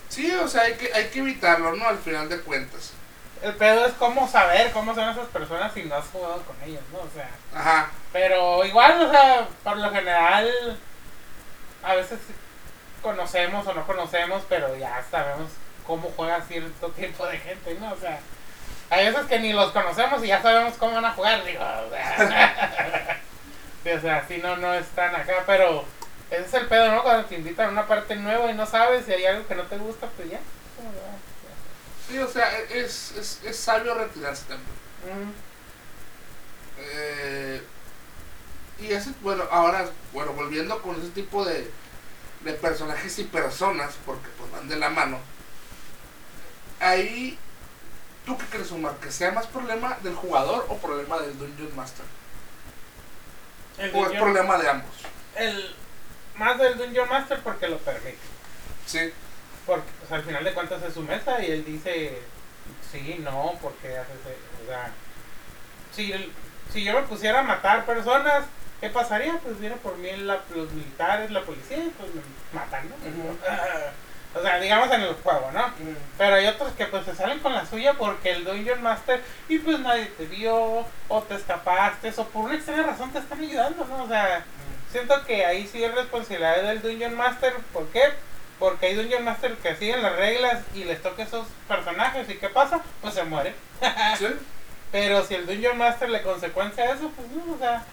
Sí, o sea, hay que, hay que evitarlo, ¿no? Al final de cuentas. El pedo es cómo saber cómo son esas personas si no has jugado con ellos, ¿no? O sea, Ajá. pero igual, o sea, por lo general, a veces conocemos o no conocemos, pero ya sabemos cómo juega cierto tipo de gente, ¿no? O sea, hay veces que ni los conocemos y ya sabemos cómo van a jugar, digo, o sea, sí, o sea, sí, no, no están acá, pero ese es el pedo, ¿no? Cuando te invitan a una parte nueva y no sabes si hay algo que no te gusta, pues ya. Sí, o sea, es, es, es sabio retirarse también. Eh, y ese, bueno, ahora, bueno, volviendo con ese tipo de, de personajes y personas, porque pues van de la mano, ahí, ¿tú qué crees, Omar? ¿Que sea más problema del jugador o problema del Dungeon Master? El ¿O es problema de ambos? el más del Dungeon Master porque lo permite. Sí, Porque pues, al final de cuentas es su mesa y él dice sí, no, porque haces? O sea, si, si yo me pusiera a matar personas, ¿qué pasaría? Pues viene por mí la- los militares, la policía pues me matan, ¿no? O sea, digamos en el juego, ¿no? Pero hay otros que pues se salen con la suya porque el Dungeon Master y pues nadie te vio o te escapaste o por una extraña razón te están ayudando, ¿no? O sea, siento que ahí sí es responsabilidad del Dungeon Master. ¿Por qué? Porque hay Dungeon Master que siguen las reglas y les toca esos personajes y ¿qué pasa? Pues se muere. sí, Pero si el Dungeon Master le consecuencia a eso, pues no, o sea,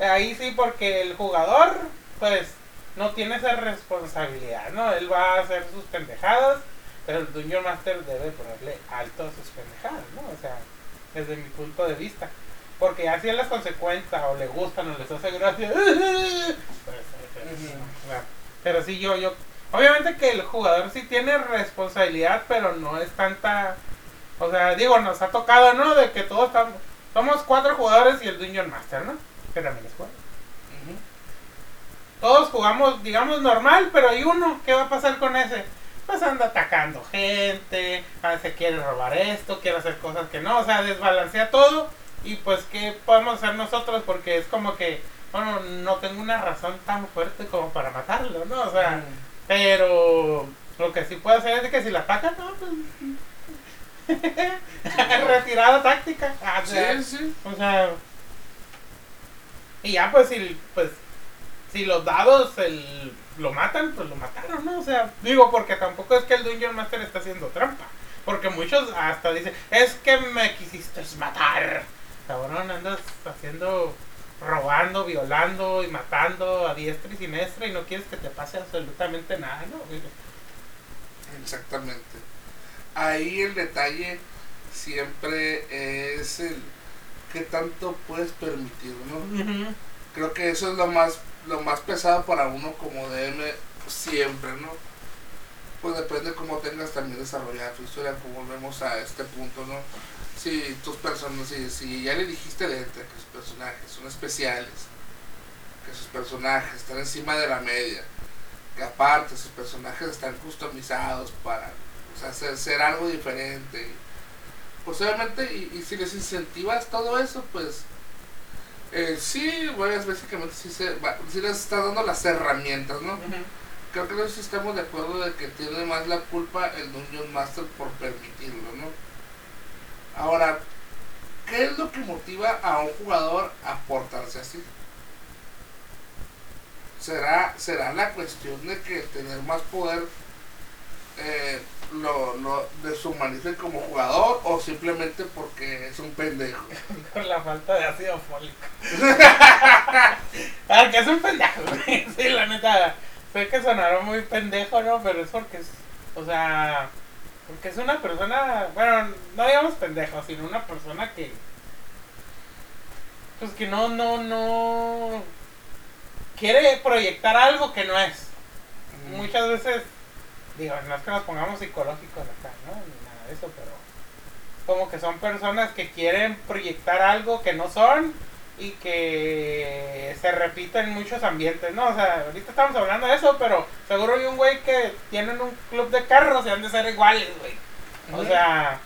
Ahí sí, porque el jugador, pues, no tiene esa responsabilidad, ¿no? Él va a hacer sus pendejadas, pero el Dungeon Master debe ponerle alto a sus pendejadas, ¿no? O sea, desde mi punto de vista. Porque si él las consecuencias o le gustan o les hace gracia, pues, claro. pero sí yo, yo, obviamente que el jugador sí tiene responsabilidad, pero no es tanta, o sea, digo, nos ha tocado, ¿no? De que todos estamos, somos cuatro jugadores y el Dungeon Master, ¿no? Que también es juego. Todos jugamos, digamos, normal, pero hay uno, ¿qué va a pasar con ese? Pues anda atacando gente, a veces quiere robar esto, quiere hacer cosas que no, o sea, desbalancea todo. Y pues, ¿qué podemos hacer nosotros? Porque es como que, bueno, no tengo una razón tan fuerte como para matarlo, ¿no? O sea, pero lo que sí puedo hacer es que si la atacan, no, pues. retirada táctica. Ah, Sí, sí. o sea. Y ya, pues, si, pues, si los dados el, lo matan, pues lo mataron, ¿no? O sea, digo, porque tampoco es que el Dungeon Master está haciendo trampa. Porque muchos hasta dicen, es que me quisiste matar. Cabrón, andas haciendo, robando, violando y matando a diestra y siniestra y no quieres que te pase absolutamente nada, ¿no? Exactamente. Ahí el detalle siempre es el qué tanto puedes permitir, ¿no? Creo que eso es lo más lo más pesado para uno como DM siempre, ¿no? Pues depende cómo tengas también desarrollada tu historia, como volvemos a este punto, ¿no? Si tus personas, si, ya le dijiste de que sus personajes son especiales, que sus personajes están encima de la media, que aparte sus personajes están customizados para o sea, ser, algo diferente, pues obviamente, y si les incentivas todo eso, pues eh, sí, pues básicamente sí, se, va- sí les está dando las herramientas, ¿no? Creo que nosotros estamos de acuerdo de que tiene más la culpa el Dungeon Master por permitirlo, ¿no? Ahora, ¿qué es lo que motiva a un jugador a portarse así? ¿Será, será la cuestión de que tener más poder eh, lo, lo deshumanicen como jugador o simplemente porque es un pendejo? Por la falta de ácido fólico. ah, que es un pendejo. Sí, la neta. Sé que sonaron muy pendejo, ¿no? Pero es porque es. O sea. Porque es una persona. Bueno, no digamos pendejo, sino una persona que. Pues que no, no, no. Quiere proyectar algo que no es. Muchas veces. Digo, no es que nos pongamos psicológicos acá, ¿no? Ni nada de eso, pero como que son personas que quieren proyectar algo que no son y que se repite en muchos ambientes, ¿no? O sea, ahorita estamos hablando de eso, pero seguro hay un güey que tienen un club de carros y han de ser iguales, güey. O sea,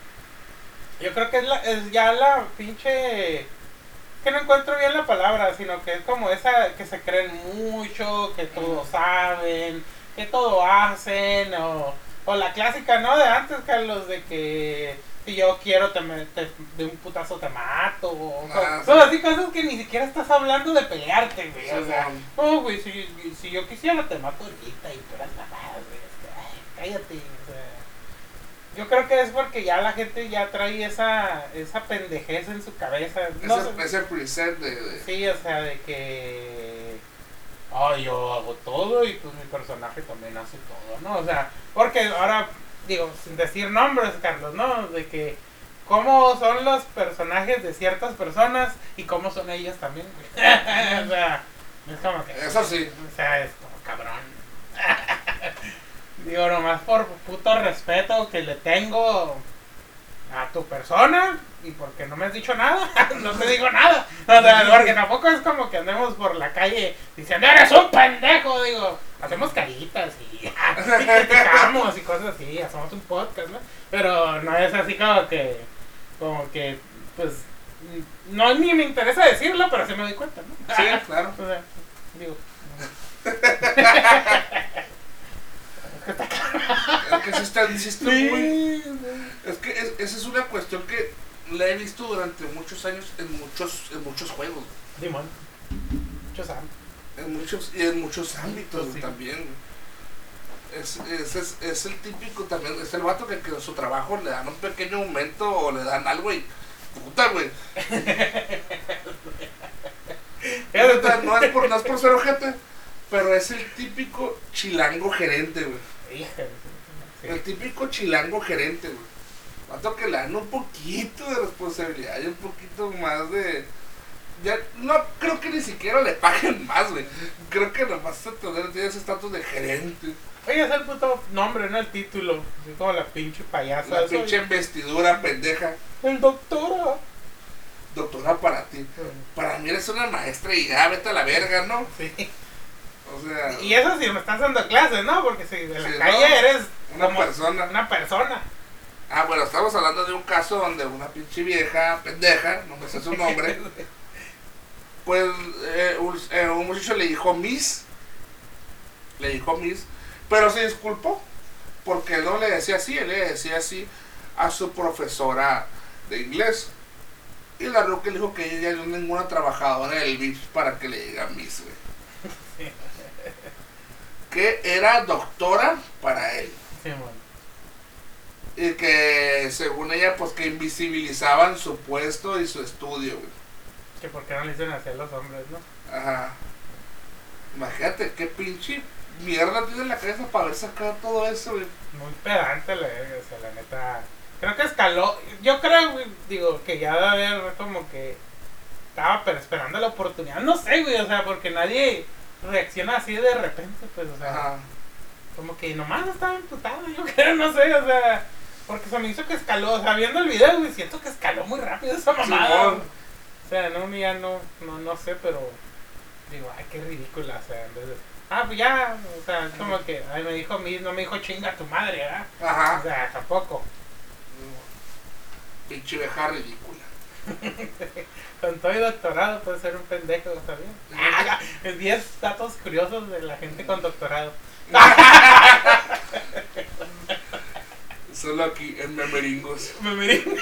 yo creo que es, la, es ya la pinche... Que no encuentro bien la palabra, sino que es como esa que se creen mucho, que todo saben, que todo hacen, o, o la clásica, ¿no? De antes, Carlos, de que si yo quiero te, de un putazo te mato, o Ah, son sí. así cosas que ni siquiera estás hablando de pelearte, güey. o sea, no, güey, si, si yo quisiera te mato ahorita y tú eras mamadas, güey. ay, cállate, o sea. Yo creo que es porque ya la gente ya trae esa, esa pendejez en su cabeza. No ese, ese preset de, de- Sí, o sea, de que. Ay, yo hago todo y pues mi personaje también hace todo, ¿no? O sea, porque ahora, digo, sin decir nombres, Carlos, ¿no? De que. ¿Cómo son los personajes de ciertas personas y cómo son ellas también, o sea, es como que. Eso sí. O sea, es como cabrón. Digo, nomás por puto respeto que le tengo a tu persona y porque no me has dicho nada, no te digo nada. O sea, porque tampoco es como que andemos por la calle diciendo, eres un pendejo. Digo, hacemos caritas y, y criticamos y cosas así, hacemos un podcast, ¿no? Pero no es así como que, como que, pues, no ni me interesa decirlo, pero sí me doy cuenta, ¿no? Sí, claro. O sea, digo. Es que sí está, sí muy... Es que es- esa es una cuestión que la he visto durante muchos años en muchos, en muchos juegos, Simón. Muchos en muchos, y en muchos ámbitos Sí. también. Es, es, es, es el típico también, es el vato que, que en su trabajo le dan un pequeño aumento o le dan algo y puta, güey. No, es por, no es por ser ojete, pero es el típico chilango gerente, güey. El típico chilango gerente, güey. Vato que le dan un poquito de responsabilidad y un poquito más de. Ya, no creo que ni siquiera le paguen más, güey. Creo que nomás se tener ese estatus de gerente. Oye, es el puto nombre, no el título. Así como la pinche payasa. La Soy pinche investidura pendeja. El doctora. Doctora para ti. Para mí eres una maestra y ya vete a la verga, ¿no? Sí. O sea, Y eso sí me estás dando clases, ¿no? Porque si de la calle ¿no? eres una como persona. una persona. Ah, bueno, estamos hablando de un caso donde una pinche vieja pendeja, no me sé su nombre, pues eh, un, eh, un muchacho le dijo Miss, le dijo Miss, pero se disculpó, porque él no le decía así, él le decía así a su profesora de inglés. Y la Roque le dijo que ella no es ninguna trabajadora del VIPS para que le diga Miss, güey. Que era doctora para él. Sí, bueno. Y que según ella, pues que invisibilizaban su puesto y su estudio, güey. Que por qué no le así a los hombres, ¿no? Ajá. Imagínate qué pinche mierda tiene en la cabeza para haber sacado todo eso, güey. Muy pedante, la, o sea, la neta. Creo que escaló. Yo creo, güey, digo, que ya debe haber como que. Estaba pero esperando la oportunidad. No sé, güey, o sea, porque nadie reacciona así de repente, pues, o sea. Ajá. Como que nomás estaba emputado, yo creo, no sé, o sea. Porque se me hizo que escaló, o sea, viendo el video, güey, siento que escaló muy rápido esa mamada. O sea, no, ya no, no, no sé, pero. Digo, ay, qué ridícula, o sea, en vez de. Ah, pues ya, o sea, es como que, ay, me dijo no me dijo chinga tu madre, ¿verdad? O Ajá. sea, tampoco. Pinche vieja ridícula. Con todo y doctorado puede ser un pendejo, ¿sabías? Es 10 datos curiosos de la gente con doctorado. Solo aquí en Memeringos. Me miré.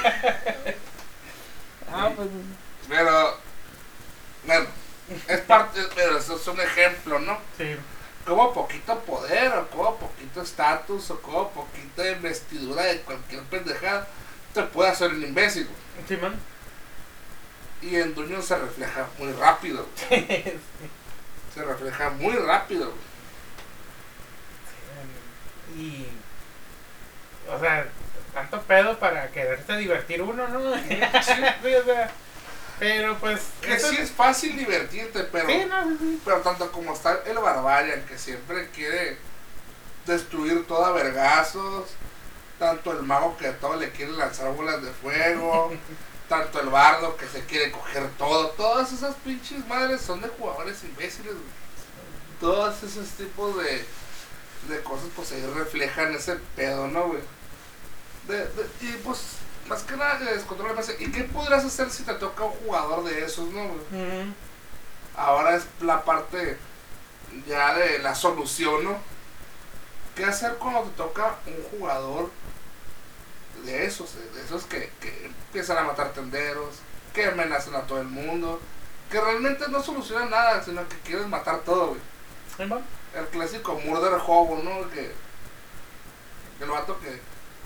Ah, pues. Pero, bueno, es parte, pero eso es un ejemplo, ¿no? Sí. Como poquito poder, o como poquito estatus, o como poquito investidura de cualquier pendejada, te puede hacer un imbécil. Sí, man. Y en Duño se refleja muy rápido. güey. Se refleja muy rápido. güey. Y. O sea, tanto pedo para quererse divertir uno, ¿no? Sí, o sea, pero pues. Que eso- sí es fácil divertirte, pero, Sí, no, sí, sí. pero tanto como está el Barbarian, que siempre quiere destruir todo a vergazos, tanto el mago que a todo le quiere lanzar bolas de fuego, tanto el bardo que se quiere coger todo, todas esas pinches madres son de jugadores imbéciles, güey. Todos esos tipos de, de cosas pues ahí reflejan ese pedo, ¿no, güey? De, de- y pues, más que nada, de descontrol de. ¿Y qué podrás hacer si te toca un jugador de esos, no, güey? Ahora es la parte ya de la solución, ¿no? ¿Qué hacer cuando te toca un jugador de esos, de esos que, que empiezan a matar tenderos, que amenazan a todo el mundo, que realmente no solucionan nada, sino que quieren matar todo, güey? El clásico murder hobo, ¿no? Que el vato que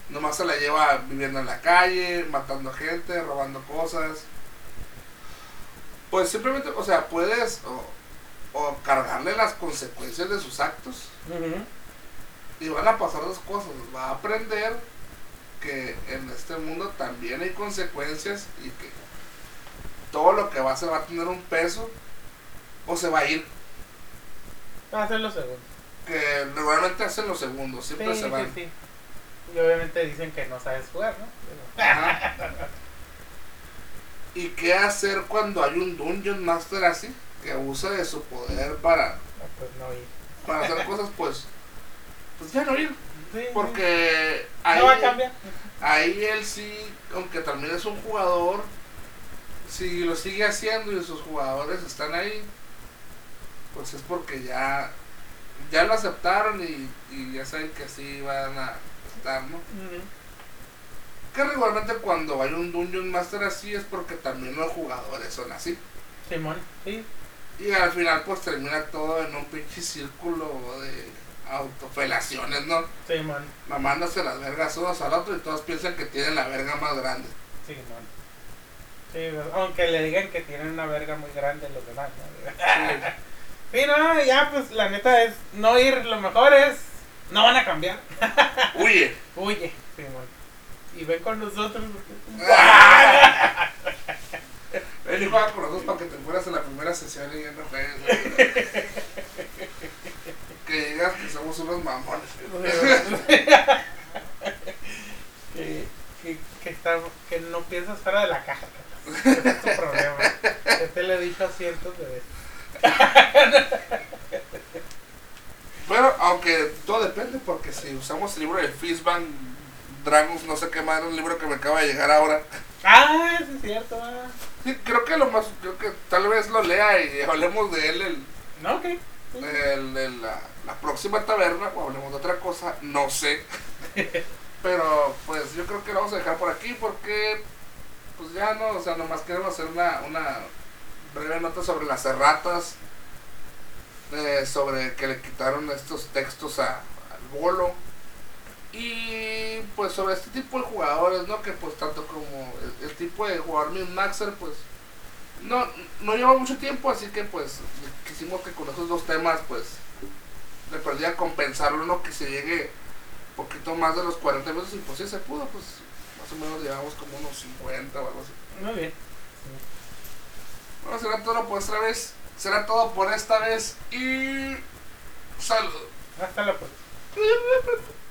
nomás se la lleva viviendo en la calle, matando gente, robando cosas. Pues simplemente, o sea, puedes o, o cargarle las consecuencias de sus actos y van a pasar dos cosas. Va a aprender que en este mundo también hay consecuencias y que todo lo que va a hacer va a tener un peso o se va a ir. Va a ser lo segundo. Que normalmente hacen los segundos, siempre Sí, se van. sí, sí. Y obviamente dicen que no sabes jugar, ¿no? Pero-. ¿Y qué hacer cuando hay un Dungeon Master así? Que usa de su poder para, No, pues no ir. para hacer cosas, pues, pues ya no ir. Sí. Porque ahí, no va a cambiar. ahí él sí, aunque también es un jugador, si lo sigue haciendo y sus jugadores están ahí, pues es porque ya, ya lo aceptaron y, y ya saben que así van a estar, ¿no? Ujú. Que regularmente cuando hay un Dungeon Master así es porque también los jugadores son así. Simón, sí. Y al final pues termina todo en un pinche círculo de autofelaciones, ¿no? Simón, Mamándose las vergas unos al otro y todos piensan que tienen la verga más grande. Simón. Sí, aunque le digan que tienen una verga muy grande los demás. ¿no? Sí, no, ya pues la neta es no ir, lo mejor es no van a cambiar. Huye. Huye, Simón. Y ven con nosotros. Ven y juega con nosotros para que te fueras en la primera sesión y ya no juegues. Que digas que somos unos mamones. que, que, que, está, que no piensas fuera de la caja. Ese es tu problema. Te lo he dicho cientos de veces. Bueno, aunque todo depende, porque si usamos el libro de Fishbang Dragons, no sé qué más, era un libro que me acaba de llegar ahora. Ah, sí es cierto. ah. Sí, creo que lo más, creo que tal vez lo lea y hablemos de él el, No, ok. sí. el- el- la, próxima taberna, o hablemos de otra cosa, no sé. Pero pues yo creo que lo vamos a dejar por aquí porque pues ya no, o sea, nomás queremos hacer una, una breve nota sobre las erratas, eh, sobre que le quitaron estos textos a- al bolo. Y pues sobre este tipo de jugadores, ¿no? Que pues tanto como el, el tipo de jugador Min Maxer, pues no, no lleva mucho tiempo, así que pues quisimos que con esos dos temas pues de perdida compensarlo, no que se llegue poquito más de los 40 minutos y pues sí se pudo, pues más o menos llevamos como unos 50 o algo así. Muy bien. Bueno, será todo por esta vez, será todo por esta vez y salud. Hasta la próxima.